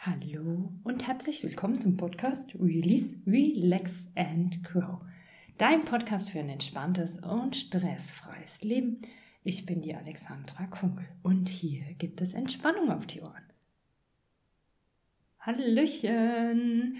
Hallo und herzlich willkommen zum Podcast Release, Relax and Grow. Dein Podcast für ein entspanntes und stressfreies Leben. Ich bin die Alexandra Kunkel und hier gibt es Entspannung auf die Ohren. Hallöchen!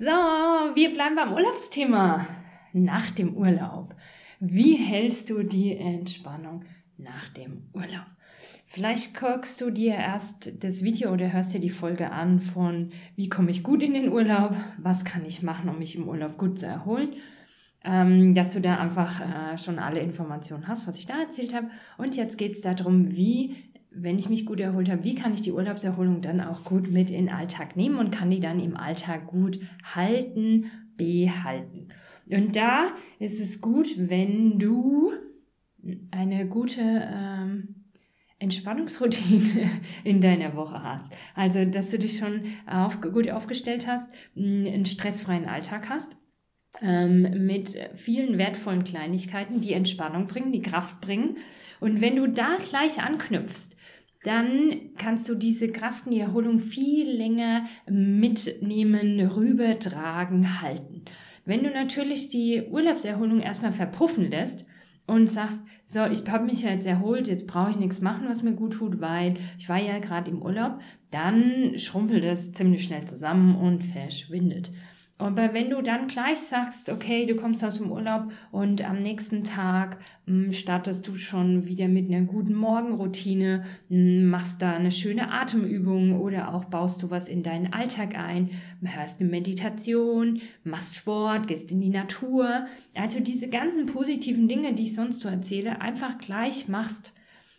So, wir bleiben beim Urlaubsthema. Nach dem Urlaub. Wie hältst du die Entspannung nach dem Urlaub? Vielleicht guckst du dir erst das Video oder hörst dir die Folge an von, wie komme ich gut in den Urlaub, was kann ich machen, um mich im Urlaub gut zu erholen, ähm, dass du da einfach äh, schon alle Informationen hast, was ich da erzählt habe. Und jetzt geht es darum, wie, wenn ich mich gut erholt habe, wie kann ich die Urlaubserholung dann auch gut mit in den Alltag nehmen und kann die dann im Alltag gut halten, behalten. Und da ist es gut, wenn du eine gute ähm, Entspannungsroutine in deiner Woche hast. Also, dass du dich schon auf, gut aufgestellt hast, einen stressfreien Alltag hast ähm, mit vielen wertvollen Kleinigkeiten, die Entspannung bringen, die Kraft bringen. Und wenn du da gleich anknüpfst, dann kannst du diese Kraft und die Erholung viel länger mitnehmen, rübertragen, halten. Wenn du natürlich die Urlaubserholung erstmal verpuffen lässt und sagst, so, ich habe mich jetzt erholt, jetzt brauche ich nichts machen, was mir gut tut, weil ich war ja gerade im Urlaub, dann schrumpelt es ziemlich schnell zusammen und verschwindet. Aber wenn du dann gleich sagst, okay, du kommst aus dem Urlaub und am nächsten Tag mh, hm, startest du schon wieder mit einer guten Morgenroutine, mh, hm, machst da eine schöne Atemübung oder auch baust du was in deinen Alltag ein, hörst eine Meditation, machst Sport, gehst in die Natur. Also diese ganzen positiven Dinge, die ich sonst so erzähle, einfach gleich machst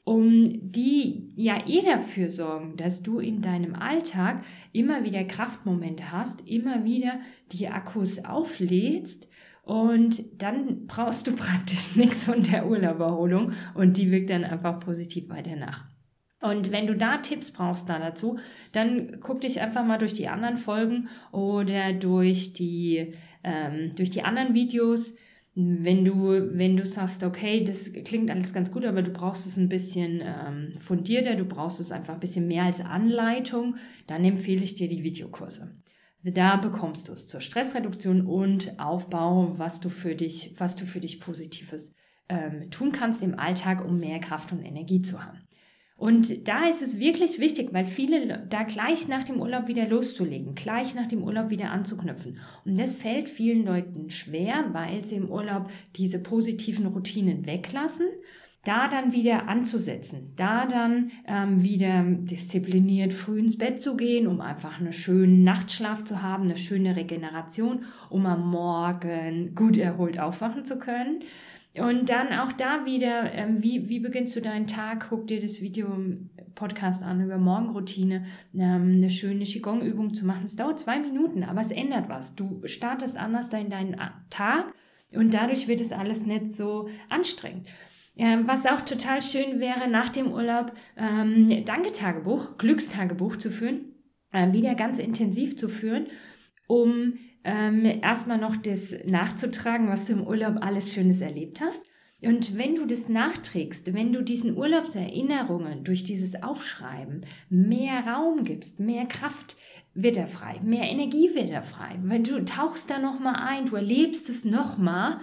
um die ja eh dafür sorgen, dass du in deinem Alltag immer wieder Kraftmomente hast, immer wieder die Akkus auflädst und dann brauchst du praktisch nichts von der Urlauberholung und die wirkt dann einfach positiv weiter nach. Und wenn du da Tipps brauchst da dazu, dann guck dich einfach mal durch die anderen Folgen oder durch die, ähm, durch die anderen Videos wenn du, wenn du sagst, okay, das klingt alles ganz gut, aber du brauchst es ein bisschen ähm, fundierter, du brauchst es einfach ein bisschen mehr als Anleitung, dann empfehle ich dir die Videokurse. Da bekommst du es zur Stressreduktion und Aufbau, was du für dich, was du für dich Positives ähm, tun kannst im Alltag, um mehr Kraft und Energie zu haben. Und da ist es wirklich wichtig, weil viele da gleich nach dem Urlaub wieder loszulegen, gleich nach dem Urlaub wieder anzuknüpfen. Und das fällt vielen Leuten schwer, weil sie im Urlaub diese positiven Routinen weglassen da dann wieder anzusetzen, da dann ähm, wieder diszipliniert früh ins Bett zu gehen, um einfach einen schönen Nachtschlaf zu haben, eine schöne Regeneration, um am Morgen gut erholt aufwachen zu können. Und dann auch da wieder, ähm, wie, wie beginnst du deinen Tag? Guck dir das Video im Podcast an über Morgenroutine, ähm, eine schöne Qigong-Übung zu machen. Es dauert zwei Minuten, aber es ändert was. Du startest anders in deinen Tag und dadurch wird es alles nicht so anstrengend. Ähm, was auch total schön wäre, nach dem Urlaub ähm, Danke-Tagebuch, Glückstagebuch zu führen, äh, wieder ganz intensiv zu führen, um ähm, erstmal noch das nachzutragen, was du im Urlaub alles Schönes erlebt hast. Und wenn du das nachträgst, wenn du diesen Urlaubserinnerungen durch dieses Aufschreiben mehr Raum gibst, mehr Kraft wird er frei, mehr Energie wird er frei. Wenn du tauchst da nochmal ein, du erlebst es nochmal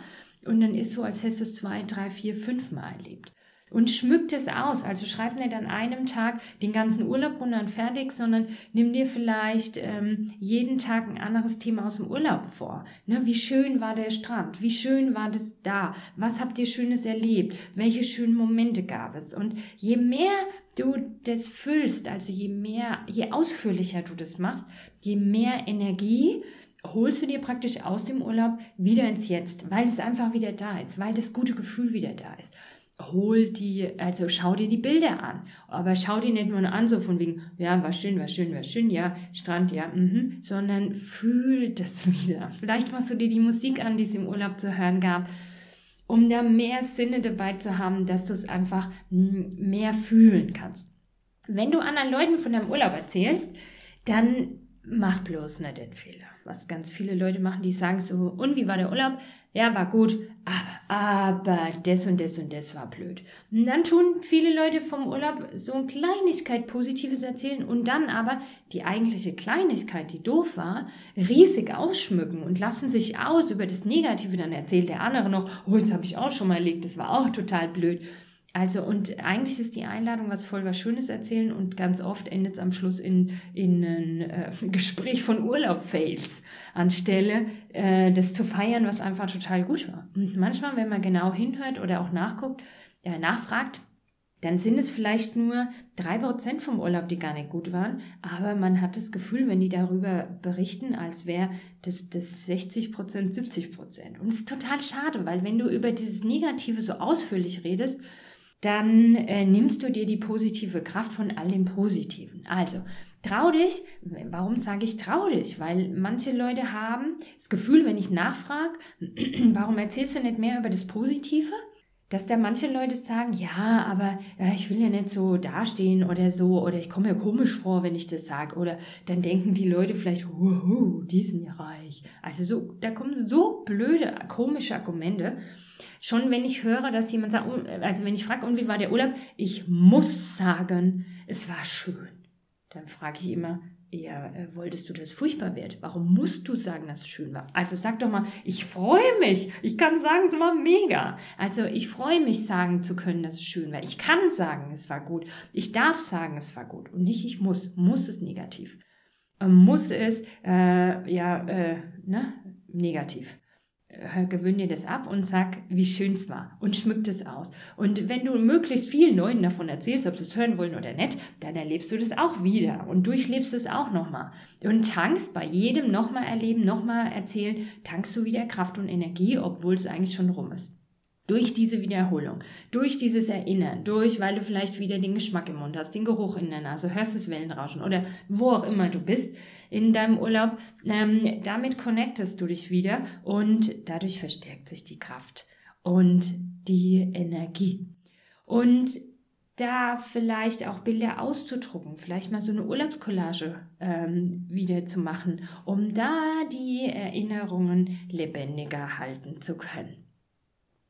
und dann ist so, als hättest du es zwei, drei, vier, fünf Mal erlebt und schmückt es aus. Also schreib nicht an einem Tag den ganzen Urlaub runter und fertig, sondern nimm dir vielleicht ähm, jeden Tag ein anderes Thema aus dem Urlaub vor. Ne, wie schön war der Strand? Wie schön war das da? Was habt ihr Schönes erlebt? Welche schönen Momente gab es? Und je mehr du das füllst, also je mehr, je ausführlicher du das machst, je mehr Energie holst du dir praktisch aus dem Urlaub wieder ins Jetzt, weil es einfach wieder da ist, weil das gute Gefühl wieder da ist hol die, also schau dir die Bilder an. Aber schau dir nicht nur an, so von wegen, ja, war schön, war schön, war schön, ja, Strand, ja, mhm, sondern fühl das wieder. Vielleicht machst du dir die Musik an, die es im Urlaub zu hören gab, um da mehr Sinne dabei zu haben, dass du es einfach mehr fühlen kannst. Wenn du anderen Leuten von deinem Urlaub erzählst, dann mach bloß nicht den Fehler. Was ganz viele Leute machen, die sagen so, und wie war der Urlaub? Ja, war gut, aber, das und das und das war blöd. Und dann tun viele Leute vom Urlaub so eine Kleinigkeit Positives erzählen und dann aber die eigentliche Kleinigkeit, die doof war, riesig ausschmücken und lassen sich aus über das Negative. Dann erzählt der andere noch, oh, das habe ich auch schon mal erlebt, das war auch total blöd. Also, und eigentlich ist die Einladung, was voll was Schönes erzählen und ganz oft endet es am Schluss in, in ein äh, Gespräch von Urlaub-Fails, anstelle äh, das zu feiern, was einfach total gut war. Und manchmal, wenn man genau hinhört oder auch nachguckt, äh, nachfragt, dann sind es vielleicht nur drei Prozent vom Urlaub, die gar nicht gut waren, aber man hat das Gefühl, wenn die darüber berichten, als wäre das, das 60 Prozent, 70 Prozent. Und es ist total schade, weil wenn du über dieses Negative so ausführlich redest, dann äh, nimmst du dir die positive Kraft von all dem Positiven. Also, trau dich. Warum sage ich trau dich? Weil manche Leute haben das Gefühl, wenn ich nachfrage, warum erzählst du nicht mehr über das Positive? Dass da manche Leute sagen, ja, aber äh, ich will ja nicht so dastehen oder so, oder ich komme mir komisch vor, wenn ich das sage. Oder dann denken die Leute vielleicht, wuhu, die sind ja reich. Also so, da kommen so blöde, komische Argumente. Schon wenn ich höre, dass jemand sagt, oh, also wenn ich frage, und wie war der Urlaub? Ich muss sagen, es war schön. Dann frage ich immer, ja, äh, wolltest du, dass es furchtbar wird? Warum musst du sagen, dass es schön war? Also sag doch mal, ich freue mich. Ich kann sagen, es war mega. Also ich freue mich, sagen zu können, dass es schön war. Ich kann sagen, es war gut. Ich darf sagen, es war gut. Und nicht, ich muss. Muss es negativ. Ähm, muss es, äh, ja, äh, ne, negativ. Äh, gewöhn dir das ab und sag, wie schön es war und schmück das aus. Und wenn du möglichst vielen Leuten davon erzählst, ob sie es hören wollen oder nicht, dann erlebst du das auch wieder und durchlebst es auch nochmal. Und tankst bei jedem nochmal erleben, nochmal erzählen, tankst du wieder Kraft und Energie, obwohl es eigentlich schon rum ist. Durch diese Wiederholung, durch dieses Erinnern, durch, weil du vielleicht wieder den Geschmack im Mund hast, den Geruch in der Nase, hörst das Wellenrauschen oder wo auch immer du bist in deinem Urlaub, ähm, damit connectest du dich wieder und dadurch verstärkt sich die Kraft und die Energie. Und da vielleicht auch Bilder auszudrucken, vielleicht mal so eine Urlaubskollage ähm, wieder zu machen, um da die Erinnerungen lebendiger halten zu können.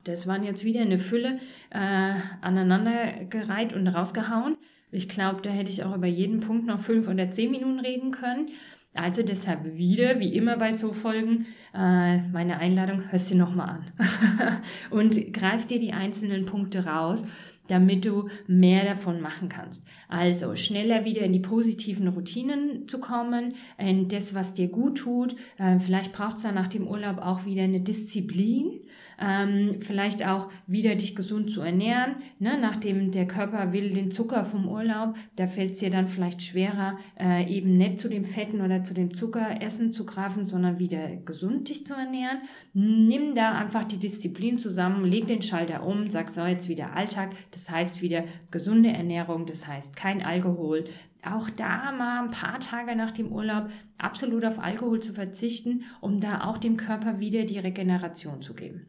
Das waren jetzt wieder eine Fülle äh, aneinandergereiht und rausgehauen. Ich glaube, da hätte ich auch über jeden Punkt noch fünf oder zehn Minuten reden können. Also deshalb wieder, wie immer bei so Folgen, äh, meine Einladung, hörst dir nochmal an. und greif dir die einzelnen Punkte raus damit du mehr davon machen kannst. Also schneller wieder in die positiven Routinen zu kommen, in das, was dir gut tut. Äh, vielleicht braucht es dann nach dem Urlaub auch wieder eine Disziplin, ähm, vielleicht auch wieder dich gesund zu ernähren. Ne? Nachdem der Körper will den Zucker vom Urlaub, da fällt es dir dann vielleicht schwerer, äh, eben nicht zu dem Fetten oder zu dem Zuckeressen zu greifen, sondern wieder gesund dich zu ernähren. Nimm da einfach die Disziplin zusammen, leg den Schalter um, sag so jetzt wieder Alltag. Das heißt wieder gesunde Ernährung, das heißt kein Alkohol, auch da mal ein paar Tage nach dem Urlaub absolut auf Alkohol zu verzichten, um da auch dem Körper wieder die Regeneration zu geben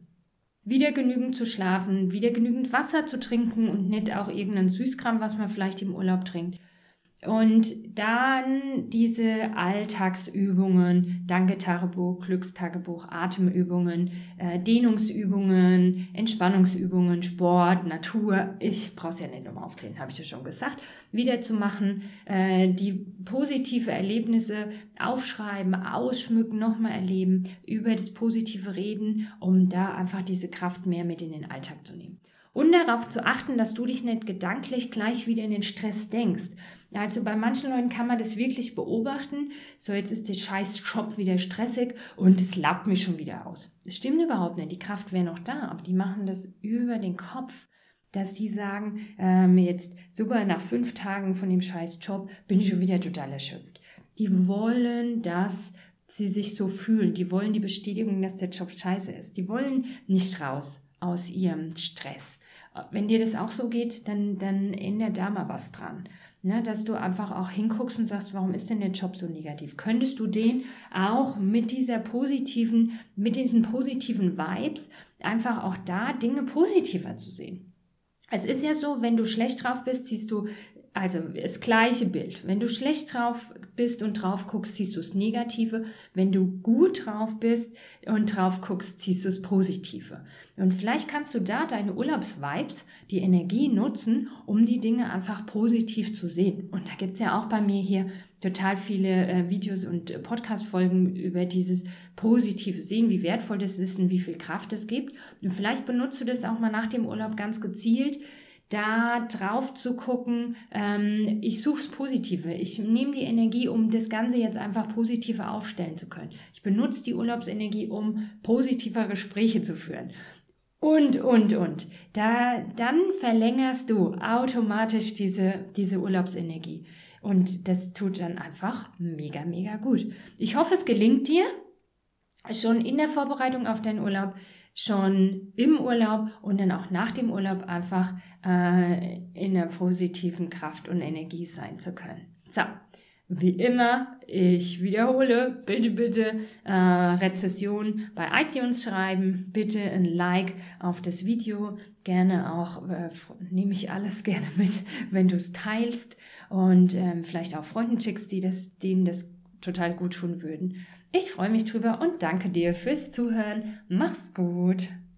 wieder genügend zu schlafen, wieder genügend Wasser zu trinken und nicht auch irgendein Süßkram, was man vielleicht im Urlaub trinkt. Und dann diese Alltagsübungen, Danke-Tagebuch, Glückstagebuch, Atemübungen, äh, Dehnungsübungen, Entspannungsübungen, Sport, Natur. Ich brauche es ja nicht nochmal aufzählen, habe ich ja schon gesagt. Wieder zu machen, äh, die positive Erlebnisse aufschreiben, ausschmücken, nochmal erleben, über das positive reden, um da einfach diese Kraft mehr mit in den Alltag zu nehmen. Und darauf zu achten, dass du dich nicht gedanklich gleich wieder in den Stress denkst. Also bei manchen Leuten kann man das wirklich beobachten. So, jetzt ist der scheiß Job wieder stressig und es laubt mich schon wieder aus. Das stimmt überhaupt nicht. Die Kraft wäre noch da, aber die machen das über den Kopf, dass die sagen, ähm, jetzt super, nach fünf Tagen von dem scheiß Job bin ich schon wieder total erschöpft. Die wollen, dass sie sich so fühlen. Die wollen die Bestätigung, dass der Job scheiße ist. Die wollen nicht raus aus ihrem Stress. Wenn dir das auch so geht, dann, dann ändert da mal was dran. Ne, dass du einfach auch hinguckst und sagst, warum ist denn der Job so negativ? Könntest du den auch mit dieser positiven, mit diesen positiven Vibes einfach auch da Dinge positiver zu sehen? Es ist ja so, wenn du schlecht drauf bist, siehst du also das gleiche Bild. Wenn du schlecht drauf bist und drauf guckst, siehst du das Negative. Wenn du gut drauf bist und drauf guckst, siehst du das Positive. Und vielleicht kannst du da deine Urlaubsvibes, die Energie nutzen, um die Dinge einfach positiv zu sehen. Und da gibt's ja auch bei mir hier total viele äh, Videos und äh, Podcast-Folgen über dieses positive Sehen, wie wertvoll das ist und wie viel Kraft es gibt. Und vielleicht benutzt du das auch mal nach dem Urlaub ganz gezielt, da drauf zu gucken, ähm, ich suche das Positive. Ich nehme die Energie, um das Ganze jetzt einfach positiver aufstellen zu können. Ich benutze die Urlaubsenergie, um positiver Gespräche zu führen. Und, und, und. Da, dann verlängerst du automatisch diese, diese Urlaubsenergie. Und das tut dann einfach mega, mega gut. Ich hoffe, es gelingt dir schon in der Vorbereitung auf deinen Urlaub, schon im Urlaub und dann auch nach dem Urlaub einfach äh, in der positiven Kraft und Energie sein zu können. So, wie immer, ich wiederhole, bitte, bitte äh, Rezession bei iTunes schreiben, bitte ein Like auf das Video, gerne auch, äh, nehme ich alles gerne mit, wenn du es teilst und ähm, vielleicht auch Freunden schickst, die das, denen das total gut tun würden. Ich freue mich drüber und danke dir fürs Zuhören. Mach's gut.